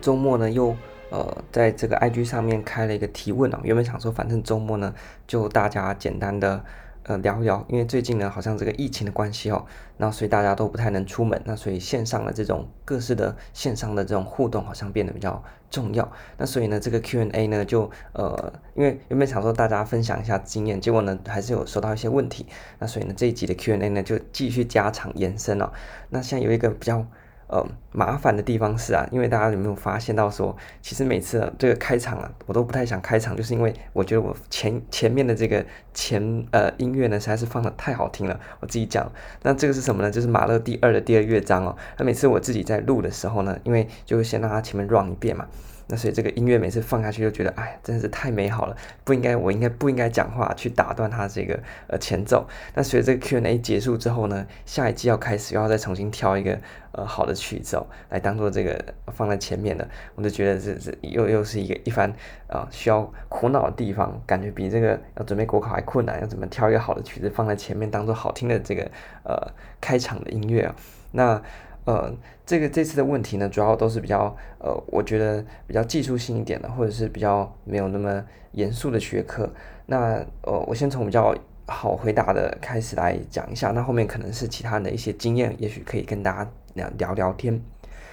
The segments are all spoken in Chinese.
周末呢，又呃在这个 IG 上面开了一个提问哦。原本想说，反正周末呢，就大家简单的。呃，聊一聊，因为最近呢，好像这个疫情的关系哦，那所以大家都不太能出门，那所以线上的这种各式的线上的这种互动好像变得比较重要。那所以呢，这个 Q&A 呢，就呃，因为原本想说大家分享一下经验，结果呢，还是有收到一些问题。那所以呢，这一集的 Q&A 呢，就继续加长延伸哦。那现在有一个比较。呃，麻烦的地方是啊，因为大家有没有发现到说，其实每次、这个开场啊，我都不太想开场，就是因为我觉得我前前面的这个前呃音乐呢，实在是放的太好听了。我自己讲，那这个是什么呢？就是马勒第二的第二乐章哦。那每次我自己在录的时候呢，因为就先让它前面 run 一遍嘛。那所以这个音乐每次放下去就觉得，哎，真的是太美好了，不应该，我应该不应该讲话去打断它这个呃前奏。那随着这个 Q&A 结束之后呢，下一季要开始，又要再重新挑一个呃好的曲子哦，来当做这个放在前面的，我就觉得这这又又是一个一番啊、需要苦恼的地方，感觉比这个要准备国考还困难，要怎么挑一个好的曲子放在前面，当做好听的这个呃开场的音乐啊、那。呃，这个这次的问题呢，主要都是比较呃，我觉得比较技术性一点的，或者是比较没有那么严肃的学科。那呃，我先从比较好回答的开始来讲一下，那后面可能是其他的一些经验，也许可以跟大家聊聊聊天。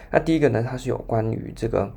那第一个呢，它是有关于这个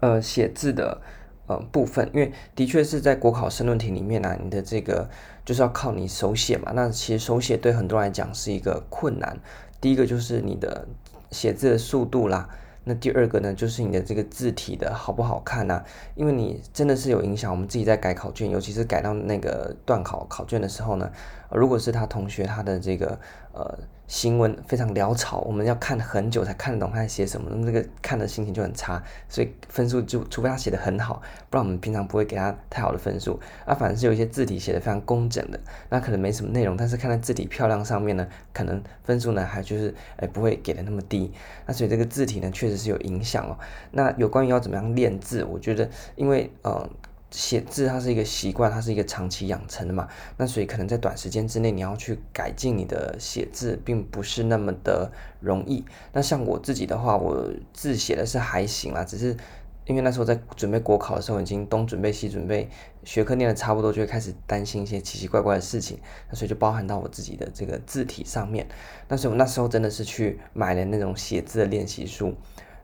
呃写字的呃部分，因为的确是在国考申论题里面呢、你的这个就是要靠你手写嘛，那其实手写对很多人来讲是一个困难。第一个就是你的写字的速度啦，那第二个呢，就是你的这个字体的好不好看呐？因为你真的是有影响。我们自己在改考卷，尤其是改到那个段考考卷的时候呢，如果是他同学他的这个呃。新闻非常潦草，我们要看很久才看得懂他在写什么，那个看的心情就很差，所以分数就除非他写的很好，不然我们平常不会给他太好的分数。啊，反正是有一些字体写的非常工整的，那可能没什么内容，但是看在字体漂亮上面呢，可能分数呢还就是哎不会给的那么低。那所以这个字体呢确实是有影响哦。那有关于要怎么样练字，我觉得因为呃。写字它是一个习惯，它是一个长期养成的嘛，那所以可能在短时间之内你要去改进你的写字，并不是那么的容易。那像我自己的话，我字写的是还行啦，只是因为那时候在准备国考的时候，已经东准备西准备，学科念的差不多，就会开始担心一些奇奇怪怪的事情，那所以就包含到我自己的这个字体上面。那所以我那时候真的是去买了那种写字的练习书。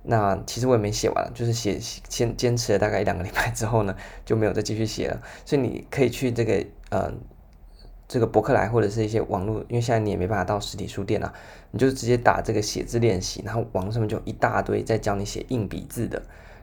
那其实我也没写完，就是写先坚持了大概一两个礼拜之后呢，就没有再继续写了。所以你可以去这个呃这个博客来或者是一些网络，因为现在你也没办法到实体书店啊，你就直接打这个写字练习，然后网上面就一大堆在教你写硬笔字的。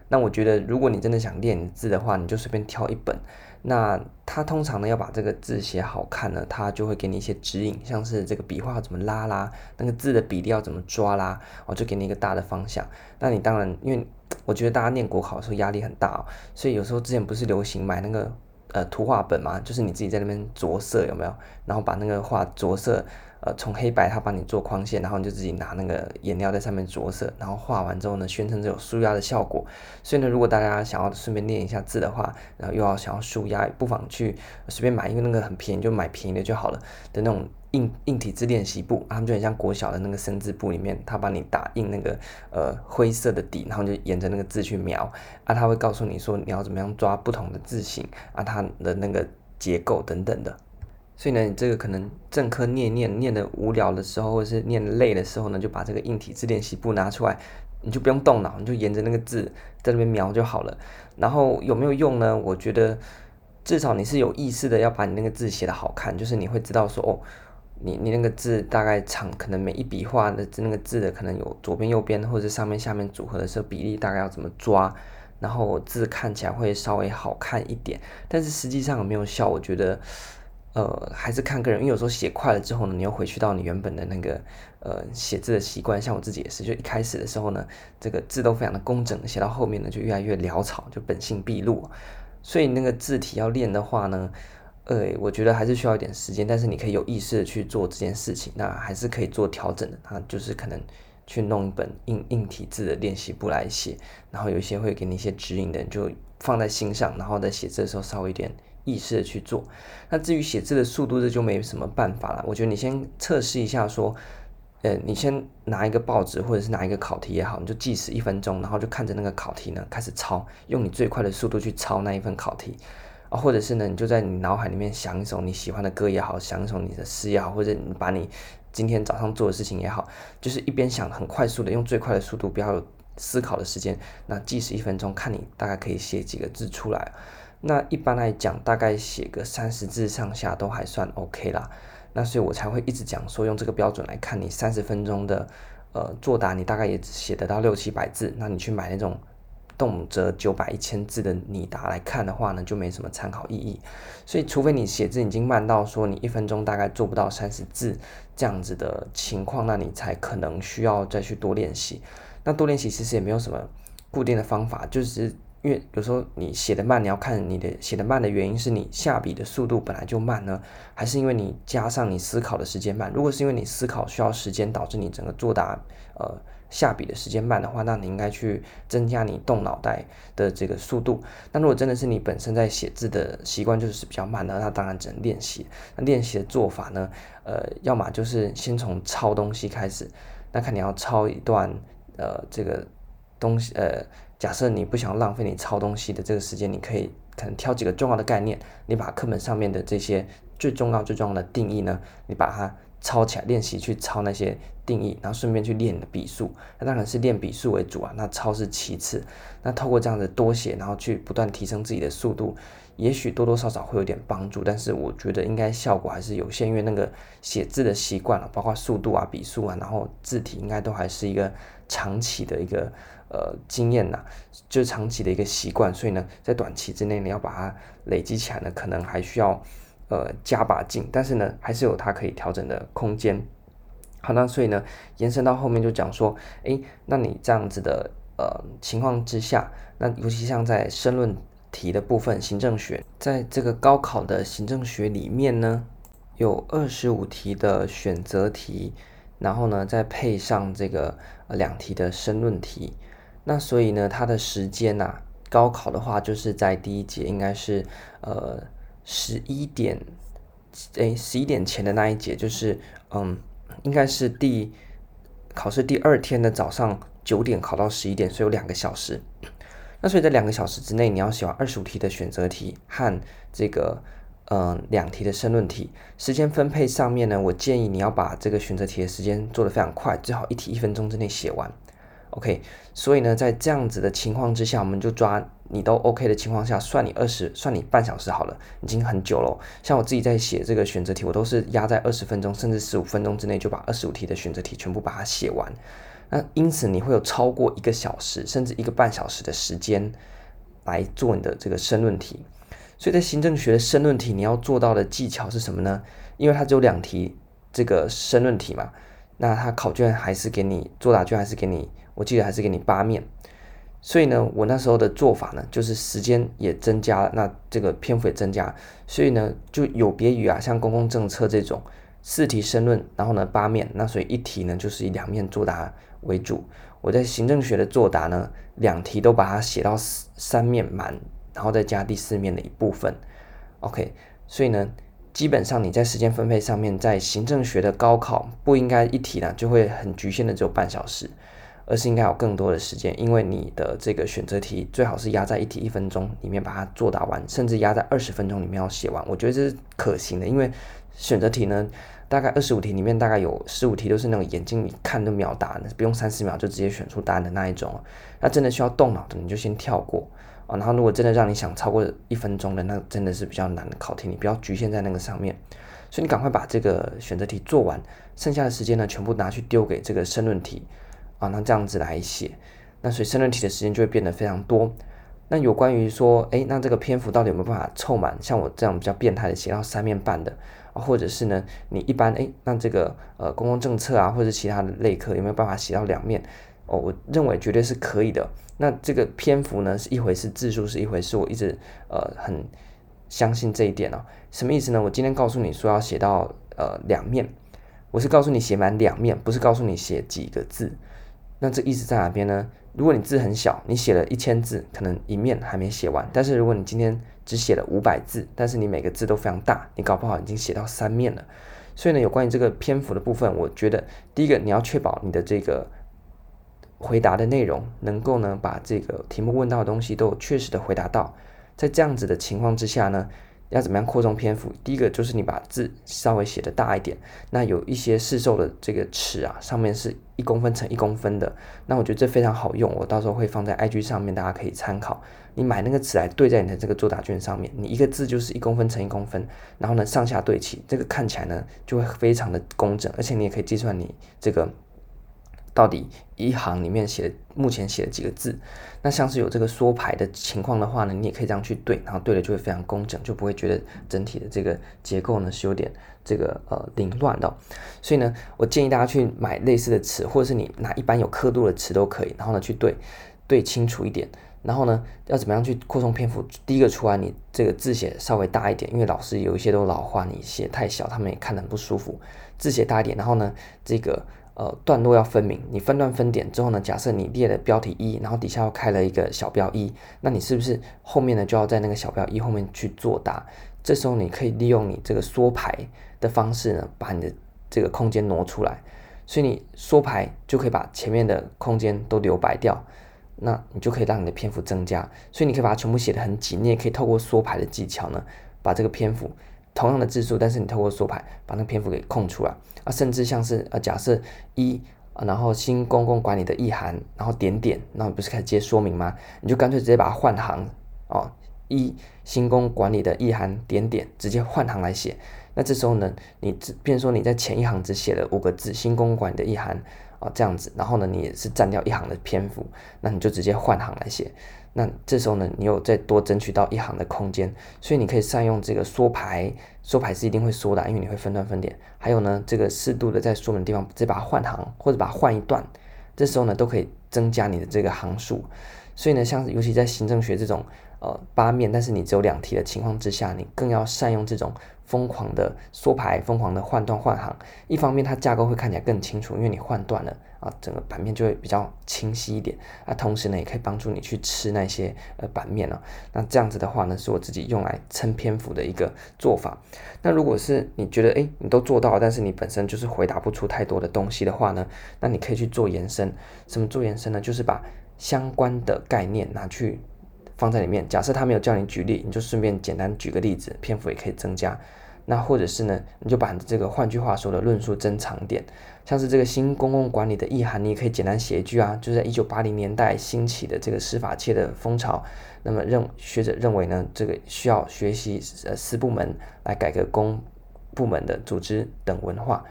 那我觉得如果你真的想练字的话，你就随便挑一本。那他通常呢要把这个字写好看呢，他就会给你一些指引，像是这个笔画怎么拉啦，那个字的比例要怎么抓啦，我就给你一个大的方向。那你当然，因为我觉得大家念国考的时候压力很大哦，所以有时候之前不是流行买那个呃图画本嘛，就是你自己在那边着色有没有？然后把那个画着色。呃，从黑白他帮你做框线，然后你就自己拿那个颜料在上面着色，然后画完之后呢，宣称这有纾压的效果。所以呢，如果大家想要顺便练一下字的话，然后又要想要纾压，不妨去随便买一个那个很便宜，就买便宜的就好了的那种硬硬体字练习簿，他们就很像国小的那个生字簿里面，他帮你打印那个呃灰色的底，然后就沿着那个字去描，啊，他会告诉你说你要怎么样抓不同的字形啊，它的那个结构等等的。所以呢，你这个可能正科念念念的无聊的时候，或者是念累的时候呢，就把这个硬体字练习簿拿出来，你就不用动脑，你就沿着那个字在那边描就好了。然后有没有用呢？我觉得至少你是有意识的要把你那个字写得好看，就是你会知道说哦，你你那个字大概长，可能每一笔画的那个字的可能有左边右边或者上面下面组合的时候比例大概要怎么抓，然后字看起来会稍微好看一点。但是实际上有没有效？我觉得。呃，还是看个人，因为有时候写快了之后呢，你又回去到你原本的那个呃写字的习惯。像我自己也是，就一开始的时候呢，这个字都非常的工整，写到后面呢就越来越潦草，就本性毕露。所以那个字体要练的话呢，呃，我觉得还是需要一点时间，但是你可以有意识的去做这件事情，那还是可以做调整的。那，就是可能去弄一本硬硬体字的练习簿来写，然后有一些会给你一些指引的，就放在心上，然后在写字的时候稍微一点。意识的去做，那至于写字的速度，这就没什么办法了。我觉得你先测试一下说，呃，你先拿一个报纸或者是拿一个考题也好，你就计时一分钟，然后就看着那个考题呢开始抄，用你最快的速度去抄那一份考题啊，或者是呢，你就在你脑海里面想一首你喜欢的歌也好，想一首你的诗也好，或者你把你今天早上做的事情也好，就是一边想很快速的用最快的速度，不要有思考的时间，那计时一分钟，看你大概可以写几个字出来。那一般来讲，大概写个三十字上下都还算 OK 啦。那所以我才会一直讲说，用这个标准来看，你三十分钟的呃作答，你大概也只写得到六七百字。那你去买那种动辄九百一千字的拟答来看的话呢，就没什么参考意义。所以，除非你写字已经慢到说你一分钟大概做不到三十字这样子的情况，那你才可能需要再去多练习。那多练习其实也没有什么固定的方法，就是。因为有时候你写的慢，你要看你的写的慢的原因是你下笔的速度本来就慢呢，还是因为你加上你思考的时间慢？如果是因为你思考需要时间导致你整个作答呃下笔的时间慢的话，那你应该去增加你动脑袋的这个速度。那如果真的是你本身在写字的习惯就是比较慢的，那当然只能练习。那练习的做法呢，呃，要么就是先从抄东西开始，那看你要抄一段呃这个东西呃。假设你不想浪费你抄东西的这个时间，你可以可能挑几个重要的概念，你把课本上面的这些最重要最重要的定义呢，你把它抄起来练习去抄那些定义，然后顺便去练你的笔速。那当然是练笔速为主啊，那抄是其次。那透过这样子多写，然后去不断提升自己的速度，也许多多少少会有点帮助，但是我觉得应该效果还是有限，因为那个写字的习惯啊，包括速度啊、笔速啊，然后字体应该都还是一个长期的一个。呃，经验呐，就是长期的一个习惯，所以呢，在短期之内你要把它累积起来呢，可能还需要呃加把劲，但是呢，还是有它可以调整的空间。好，那所以呢，延伸到后面就讲说，诶，那你这样子的呃情况之下，那尤其像在申论题的部分，行政学，在这个高考的行政学里面呢，有二十五题的选择题，然后呢，再配上这个两题的申论题。那所以呢，它的时间呐、啊，高考的话就是在第一节应该是呃十一点，诶十一点前的那一节就是嗯，应该是第考试第二天的早上九点考到十一点，所以有两个小时。那所以在两个小时之内，你要写完二十五题的选择题和这个嗯两题的申论题。时间分配上面呢，我建议你要把这个选择题的时间做得非常快，最好一题一分钟之内写完。OK，所以呢，在这样子的情况之下，我们就抓你都 OK 的情况下，算你二十，算你半小时好了，已经很久了。像我自己在写这个选择题，我都是压在二十分钟，甚至十五分钟之内就把二十五题的选择题全部把它写完。那因此你会有超过一个小时，甚至一个半小时的时间来做你的这个申论题。所以在行政学的申论题，你要做到的技巧是什么呢？因为它只有两题这个申论题嘛，那它考卷还是给你，作答卷还是给你。我记得还是给你八面，所以呢，我那时候的做法呢，就是时间也增加了，那这个篇幅也增加，所以呢，就有别于啊，像公共政策这种四题申论，然后呢八面，那所以一题呢就是以两面作答为主。我在行政学的作答呢，两题都把它写到三面满，然后再加第四面的一部分。OK，所以呢，基本上你在时间分配上面，在行政学的高考不应该一题呢就会很局限的只有半小时。而是应该有更多的时间，因为你的这个选择题最好是压在一题一分钟里面把它作答完，甚至压在二十分钟里面要写完。我觉得这是可行的，因为选择题呢，大概二十五题里面大概有十五题都是那种眼睛一看都秒答的，不用三十秒就直接选出答案的那一种。那真的需要动脑的，你就先跳过啊。然后如果真的让你想超过一分钟的，那真的是比较难的考题，你不要局限在那个上面。所以你赶快把这个选择题做完，剩下的时间呢，全部拿去丢给这个申论题。啊，那这样子来写，那所以申论题的时间就会变得非常多。那有关于说，诶，那这个篇幅到底有没有办法凑满？像我这样比较变态的写到三面半的啊，或者是呢，你一般诶，那这个呃公共政策啊，或者其他的类科有没有办法写到两面？哦，我认为绝对是可以的。那这个篇幅呢是一回事，字数是一回事，我一直呃很相信这一点哦。什么意思呢？我今天告诉你说要写到呃两面，我是告诉你写满两面，不是告诉你写几个字。那这意思在哪边呢？如果你字很小，你写了一千字，可能一面还没写完。但是如果你今天只写了五百字，但是你每个字都非常大，你搞不好已经写到三面了。所以呢，有关于这个篇幅的部分，我觉得第一个你要确保你的这个回答的内容能够呢把这个题目问到的东西都确实的回答到。在这样子的情况之下呢，要怎么样扩充篇幅？第一个就是你把字稍微写的大一点。那有一些市售的这个尺啊，上面是一公分乘一公分的，那我觉得这非常好用，我到时候会放在 IG 上面，大家可以参考。你买那个尺来对在你的这个作答卷上面，你一个字就是一公分乘一公分，然后呢上下对齐，这个看起来呢就会非常的工整，而且你也可以计算你这个。到底一行里面写目前写了几个字？那像是有这个缩排的情况的话呢，你也可以这样去对，然后对的就会非常工整，就不会觉得整体的这个结构呢是有点这个呃凌乱的。所以呢，我建议大家去买类似的尺，或者是你拿一般有刻度的尺都可以，然后呢去对对清楚一点。然后呢，要怎么样去扩充篇幅？第一个出来，你这个字写稍微大一点，因为老师有一些都老化，你写太小，他们也看得很不舒服。字写大一点，然后呢，这个。呃，段落要分明，你分段分点之后呢，假设你列了标题一，然后底下又开了一个小标一，那你是不是后面呢就要在那个小标一后面去作答？这时候你可以利用你这个缩排的方式呢，把你的这个空间挪出来，所以你缩排就可以把前面的空间都留白掉，那你就可以让你的篇幅增加。所以你可以把它全部写得很紧，你也可以透过缩排的技巧呢，把这个篇幅。同样的字数，但是你透过缩排把那个篇幅给空出来啊，甚至像是呃，假设一啊，然后新公共管理的意涵，然后点点，那你不是开始接说明吗？你就干脆直接把它换行哦，一新公管理的意涵点点，直接换行来写。那这时候呢，你只，比如说你在前一行只写了五个字，新公管理的意涵啊这样子，然后呢，你也是占掉一行的篇幅，那你就直接换行来写。那这时候呢，你又再多争取到一行的空间，所以你可以善用这个缩排，缩排是一定会缩的，因为你会分段分点。还有呢，这个适度的在说明的地方，直接把它换行，或者把它换一段，这时候呢，都可以增加你的这个行数。所以呢，像尤其在行政学这种呃八面，但是你只有两题的情况之下，你更要善用这种。疯狂的缩排，疯狂的换段换行，一方面它架构会看起来更清楚，因为你换段了啊，整个版面就会比较清晰一点啊。同时呢，也可以帮助你去吃那些呃版面啊。那这样子的话呢，是我自己用来撑篇幅的一个做法。那如果是你觉得诶，你都做到了，但是你本身就是回答不出太多的东西的话呢，那你可以去做延伸。什么做延伸呢？就是把相关的概念拿去。放在里面，假设他没有叫你举例，你就顺便简单举个例子，篇幅也可以增加。那或者是呢，你就把这个换句话说的论述增长点，像是这个新公共管理的意涵，你也可以简单写一句啊，就是在一九八零年代兴起的这个司法界的风潮，那么认学者认为呢，这个需要学习呃私部门来改革公部门的组织等文化，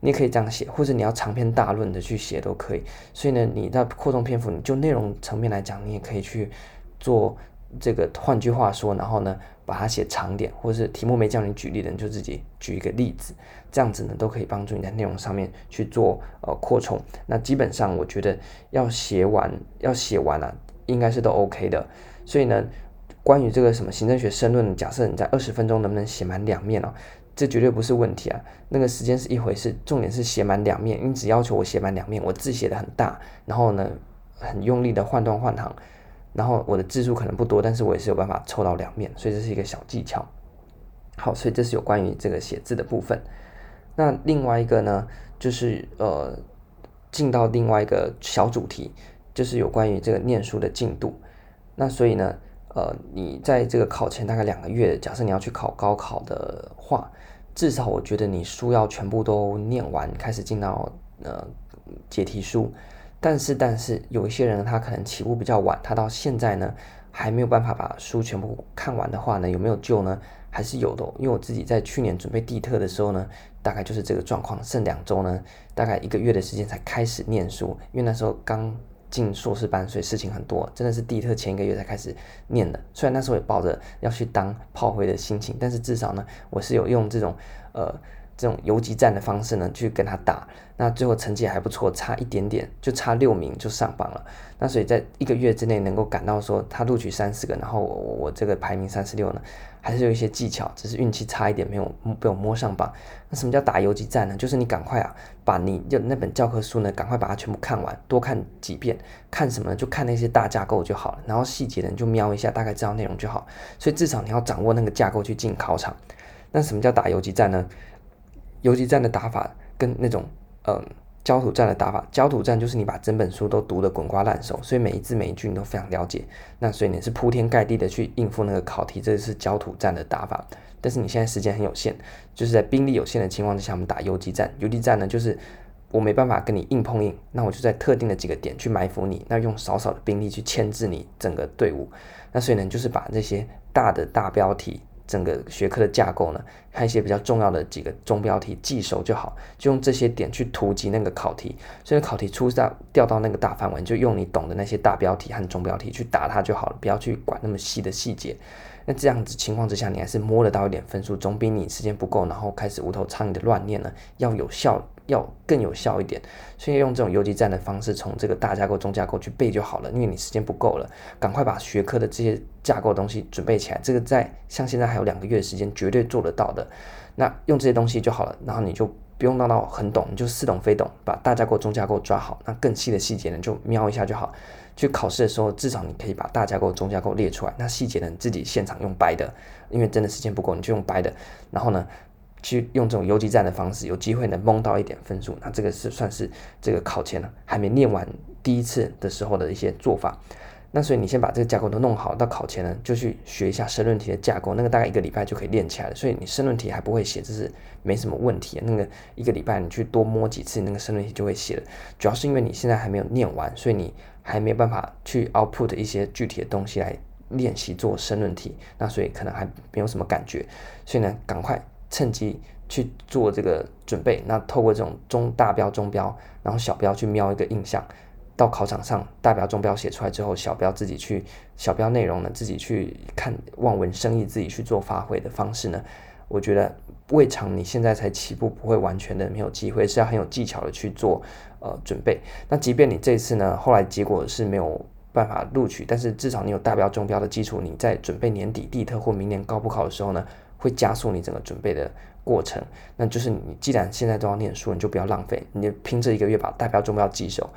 你也可以这样写，或者你要长篇大论的去写都可以。所以呢，你在扩充篇幅，你就内容层面来讲，你也可以去。做这个，换句话说，然后呢，把它写长点，或者是题目没叫你举例的，你就自己举一个例子，这样子呢，都可以帮助你在内容上面去做呃扩充。那基本上我觉得要写完，要写完了，应该是都 OK 的。所以呢，关于这个什么行政学申论，假设你在二十分钟能不能写满两面哦，这绝对不是问题啊。那个时间是一回事，重点是写满两面。你只要求我写满两面，我字写得很大，然后呢，很用力的换段换行。然后我的字数可能不多，但是我也是有办法凑到两面，所以这是一个小技巧。好，所以这是有关于这个写字的部分。那另外一个呢，就是呃，进到另外一个小主题，就是有关于这个念书的进度。那所以呢，呃，你在这个考前大概两个月，假设你要去考高考的话，至少我觉得你书要全部都念完，开始进到呃解题书。但是，但是有一些人他可能起步比较晚，他到现在呢还没有办法把书全部看完的话呢，有没有救呢？还是有的，因为我自己在去年准备地特的时候呢，大概就是这个状况，剩两周呢，大概一个月的时间才开始念书，因为那时候刚进硕士班，所以事情很多，真的是地特前一个月才开始念的。虽然那时候也抱着要去当炮灰的心情，但是至少呢，我是有用这种呃。这种游击战的方式呢，去跟他打，那最后成绩还不错，差一点点，就差六名就上榜了。那所以在一个月之内能够赶到说他录取三十个，然后我我这个排名三十六呢，还是有一些技巧，只是运气差一点，没有被我摸上榜。那什么叫打游击战呢？就是你赶快啊，把你就那本教科书呢，赶快把它全部看完，多看几遍。看什么呢？就看那些大架构就好了，然后细节的你就瞄一下，大概知道内容就好。所以至少你要掌握那个架构去进考场。那什么叫打游击战呢？游击战的打法跟那种嗯焦土战的打法，焦土战就是你把整本书都读得滚瓜烂熟，所以每一字每一句你都非常了解，那所以你是铺天盖地的去应付那个考题，这是焦土战的打法。但是你现在时间很有限，就是在兵力有限的情况之下，我们打游击战。游击战呢，就是我没办法跟你硬碰硬，那我就在特定的几个点去埋伏你，那用少少的兵力去牵制你整个队伍。那所以呢，就是把这些大的大标题，整个学科的架构呢，还有一些比较重要的几个中标题记熟就好，就用这些点去突击那个考题。所以考题出到掉到那个大范围，就用你懂的那些大标题和中标题去打它就好了，不要去管那么细的细节。那这样子情况之下，你还是摸得到一点分数，总比你时间不够，然后开始无头苍蝇的乱念呢，要有效，要更有效一点。所以用这种游击战的方式，从这个大架构、中架构去背就好了，因为你时间不够了，赶快把学科的这些架构东西准备起来。这个在像现在还有两个月的时间，绝对做得到的。那用这些东西就好了，然后你就不用闹到很懂，你就似懂非懂，把大架构、中架构抓好，那更细的细节呢，就瞄一下就好。去考试的时候，至少你可以把大架构、中架构列出来。那细节呢，你自己现场用掰的，因为真的时间不够，你就用掰的。然后呢，去用这种游击战的方式，有机会能蒙到一点分数。那这个是算是这个考前呢还没念完第一次的时候的一些做法。那所以你先把这个架构都弄好，到考前呢就去学一下申论题的架构，那个大概一个礼拜就可以练起来了。所以你申论题还不会写，这是没什么问题。那个一个礼拜你去多摸几次，那个申论题就会写了。主要是因为你现在还没有念完，所以你还没有办法去 output 一些具体的东西来练习做申论题，那所以可能还没有什么感觉。所以呢，赶快趁机去做这个准备。那透过这种中大标、中标，然后小标去瞄一个印象。到考场上，大标、中标写出来之后，小标自己去，小标内容呢自己去看，望文生义，自己去做发挥的方式呢，我觉得未尝你现在才起步，不会完全的没有机会，是要很有技巧的去做呃准备。那即便你这次呢，后来结果是没有办法录取，但是至少你有大标、中标的基础，你在准备年底地特或明年高补考的时候呢，会加速你整个准备的过程。那就是你既然现在都要念书，你就不要浪费，你就拼这一个月把代表、中标记熟。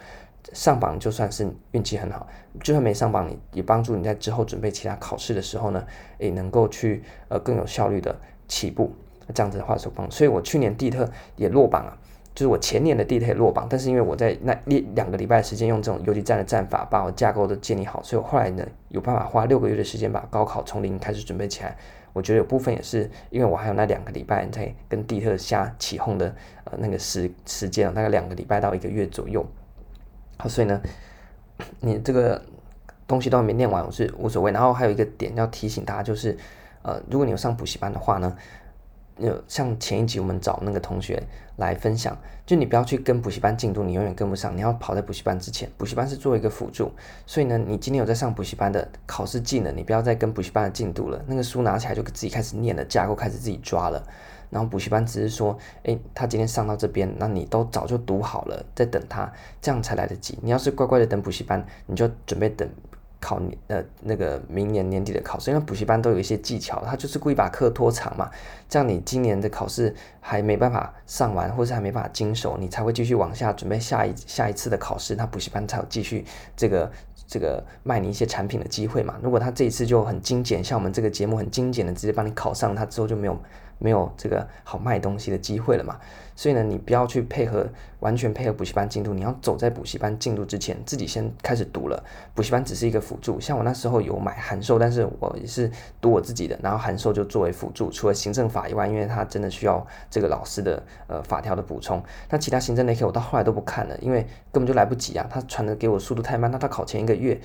上榜就算是运气很好，就算没上榜，你也帮助你在之后准备其他考试的时候呢，也能够去呃更有效率的起步。这样子的话是帮，所以我去年地特也落榜了，就是我前年的地特也落榜，但是因为我在那一两个礼拜时间用这种游击战的战法把我架构都建立好，所以我后来呢有办法花六个月的时间把高考从零开始准备起来。我觉得有部分也是因为我还有那两个礼拜在跟地特瞎起哄的呃那个时时间，大概两个礼拜到一个月左右。好，所以呢，你这个东西都还没念完，我是无所谓。然后还有一个点要提醒大家，就是，呃，如果你有上补习班的话呢，有像前一集我们找那个同学来分享，就你不要去跟补习班进度，你永远跟不上。你要跑在补习班之前，补习班是做一个辅助。所以呢，你今天有在上补习班的考试技能，你不要再跟补习班的进度了。那个书拿起来就自己开始念了，架构开始自己抓了。然后补习班只是说，诶，他今天上到这边，那你都早就读好了，在等他，这样才来得及。你要是乖乖的等补习班，你就准备等考呃那个明年年底的考试，因为补习班都有一些技巧，他就是故意把课拖长嘛，这样你今年的考试还没办法上完，或是还没办法经熟，你才会继续往下准备下一下一次的考试，那补习班才有继续这个。这个卖你一些产品的机会嘛，如果他这一次就很精简，像我们这个节目很精简的直接帮你考上，他之后就没有没有这个好卖东西的机会了嘛。所以呢，你不要去配合完全配合补习班进度，你要走在补习班进度之前，自己先开始读了。补习班只是一个辅助，像我那时候有买函授，但是我也是读我自己的，然后函授就作为辅助，除了行政法以外，因为他真的需要这个老师的呃法条的补充，那其他行政类科我到后来都不看了，因为根本就来不及啊，他传的给我速度太慢，那他考前一个月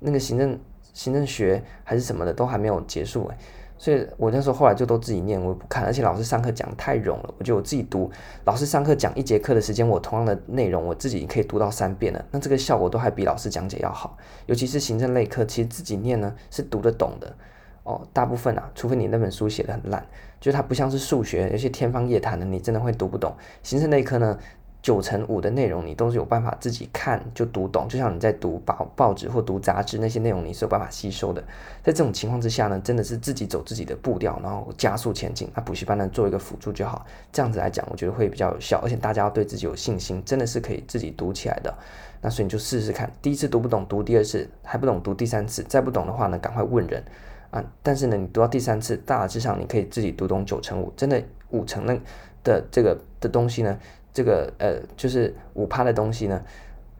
那个行政行政学还是什么的都还没有结束哎。所以我那时候后来就都自己念，我也不看，而且老师上课讲太冗了，我觉得我自己读，老师上课讲一节课的时间，我同样的内容我自己可以读到三遍了，那这个效果都还比老师讲解要好。尤其是行政类课，其实自己念呢是读得懂的哦，大部分啊，除非你那本书写得很烂，就是它不像是数学，有些天方夜谭的，你真的会读不懂。行政类课呢，九成五的内容你都是有办法自己看就读懂，就像你在读报报纸或读杂志那些内容你是有办法吸收的。在这种情况之下呢，真的是自己走自己的步调，然后加速前进。那补习班呢，做一个辅助就好。这样子来讲，我觉得会比较有效，而且大家要对自己有信心，真的是可以自己读起来的。那所以你就试试看，第一次读不懂，读第二次还不懂，读第三次，再不懂的话呢，赶快问人啊。但是呢，你读到第三次，大致上你可以自己读懂九成五，真的。五成那的这个的东西呢，这个呃就是五趴的东西呢。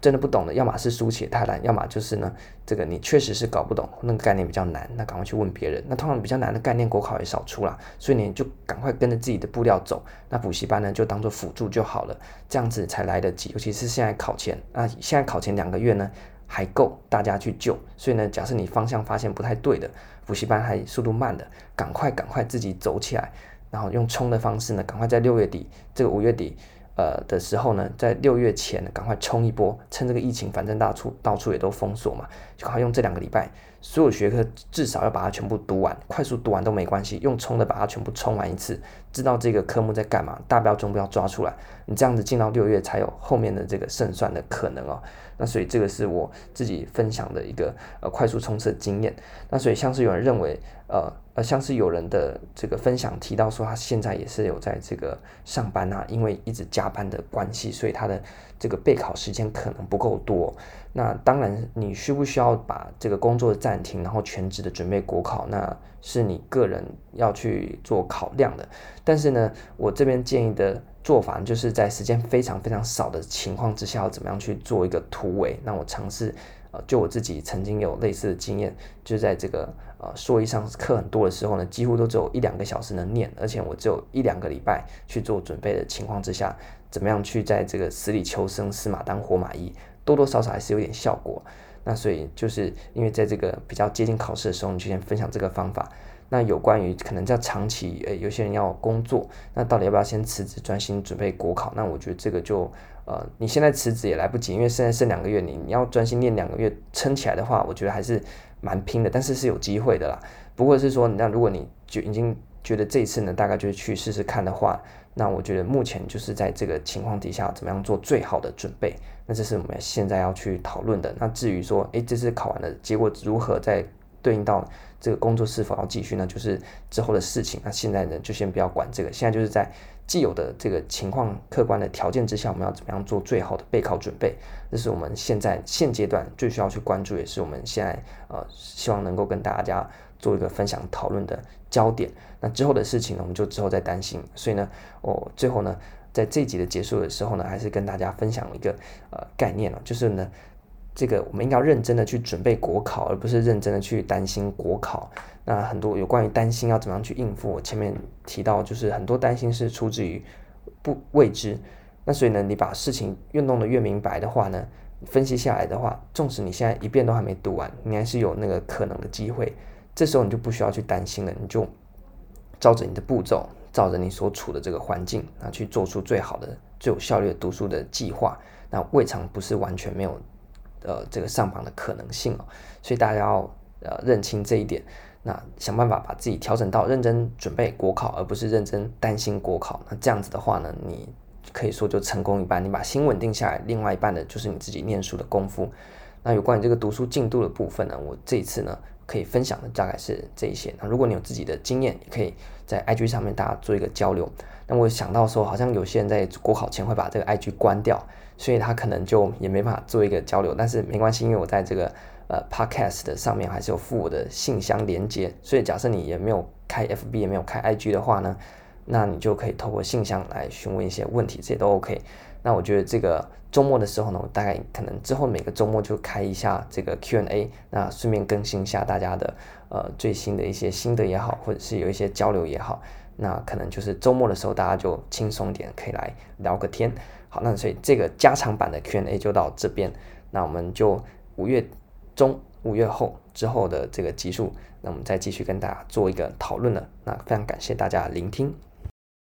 真的不懂的，要么是书写太烂，要么就是呢，这个你确实是搞不懂，那个概念比较难，那赶快去问别人。那通常比较难的概念，国考也少出啦，所以你就赶快跟着自己的步调走。那补习班呢，就当做辅助就好了，这样子才来得及。尤其是现在考前，那现在考前两个月呢，还够大家去救。所以呢，假设你方向发现不太对的，补习班还速度慢的，赶快赶快自己走起来，然后用冲的方式呢，赶快在六月底，这个五月底。呃的时候呢，在六月前赶快冲一波，趁这个疫情，反正到处到处也都封锁嘛，就赶快用这两个礼拜，所有学科至少要把它全部读完，快速读完都没关系，用冲的把它全部冲完一次，知道这个科目在干嘛，大标中标抓出来，你这样子进到六月才有后面的这个胜算的可能哦。那所以这个是我自己分享的一个呃快速冲刺的经验。那所以像是有人认为呃。呃，像是有人的这个分享提到说，他现在也是有在这个上班啊，因为一直加班的关系，所以他的这个备考时间可能不够多。那当然，你需不需要把这个工作暂停，然后全职的准备国考，那是你个人要去做考量的。但是呢，我这边建议的做法，就是在时间非常非常少的情况之下，要怎么样去做一个突围。那我尝试。呃，就我自己曾经有类似的经验，就在这个呃硕一上课很多的时候呢，几乎都只有一两个小时能念，而且我只有一两个礼拜去做准备的情况之下，怎么样去在这个死里求生、死马当活马医，多多少少还是有点效果。那所以就是因为在这个比较接近考试的时候，你就先分享这个方法。那有关于可能在长期，诶，有些人要工作，那到底要不要先辞职专心准备国考？那我觉得这个就，呃，你现在辞职也来不及，因为现在剩两个月，你你要专心念两个月撑起来的话，我觉得还是蛮拼的，但是是有机会的啦。不过是说，那如果你就已经觉得这一次呢，大概就是去试试看的话，那我觉得目前就是在这个情况底下，怎么样做最好的准备？那这是我们现在要去讨论的。那至于说，诶，这次考完的结果如何，在对应到这个工作是否要继续呢？就是之后的事情。那现在呢，就先不要管这个。现在就是在既有的这个情况、客观的条件之下，我们要怎么样做最好的备考准备？这是我们现在现阶段最需要去关注，也是我们现在呃希望能够跟大家做一个分享讨论的焦点。那之后的事情呢，我们就之后再担心。所以呢，我最后呢，在这集的结束的时候呢，还是跟大家分享一个呃概念了，就是呢。这个我们应该要认真的去准备国考，而不是认真的去担心国考。那很多有关于担心要怎么样去应付，我前面提到就是很多担心是出自于不未知。那所以呢，你把事情越弄得越明白的话呢，分析下来的话，纵使你现在一遍都还没读完，你还是有那个可能的机会。这时候你就不需要去担心了，你就照着你的步骤，照着你所处的这个环境，啊，去做出最好的、最有效率的读书的计划。那未尝不是完全没有。呃，这个上榜的可能性哦，所以大家要呃认清这一点，那想办法把自己调整到认真准备国考，而不是认真担心国考。那这样子的话呢，你可以说就成功一半，你把心稳定下来，另外一半的就是你自己念书的功夫。那有关于这个读书进度的部分呢，我这一次呢可以分享的大概是这一些。那如果你有自己的经验，也可以在 IG 上面大家做一个交流。那我想到说，好像有些人在国考前会把这个 IG 关掉。所以他可能就也没办法做一个交流，但是没关系，因为我在这个呃 podcast 的上面还是有附我的信箱连接，所以假设你也没有开 FB 也没有开 IG 的话呢，那你就可以透过信箱来询问一些问题，这些都 OK。那我觉得这个周末的时候呢，我大概可能之后每个周末就开一下这个 Q&A，那顺便更新一下大家的呃最新的一些心得也好，或者是有一些交流也好，那可能就是周末的时候大家就轻松点，可以来聊个天。好，那所以这个加长版的 Q&A 就到这边，那我们就五月中、五月后之后的这个集数，那我们再继续跟大家做一个讨论了。那非常感谢大家聆听。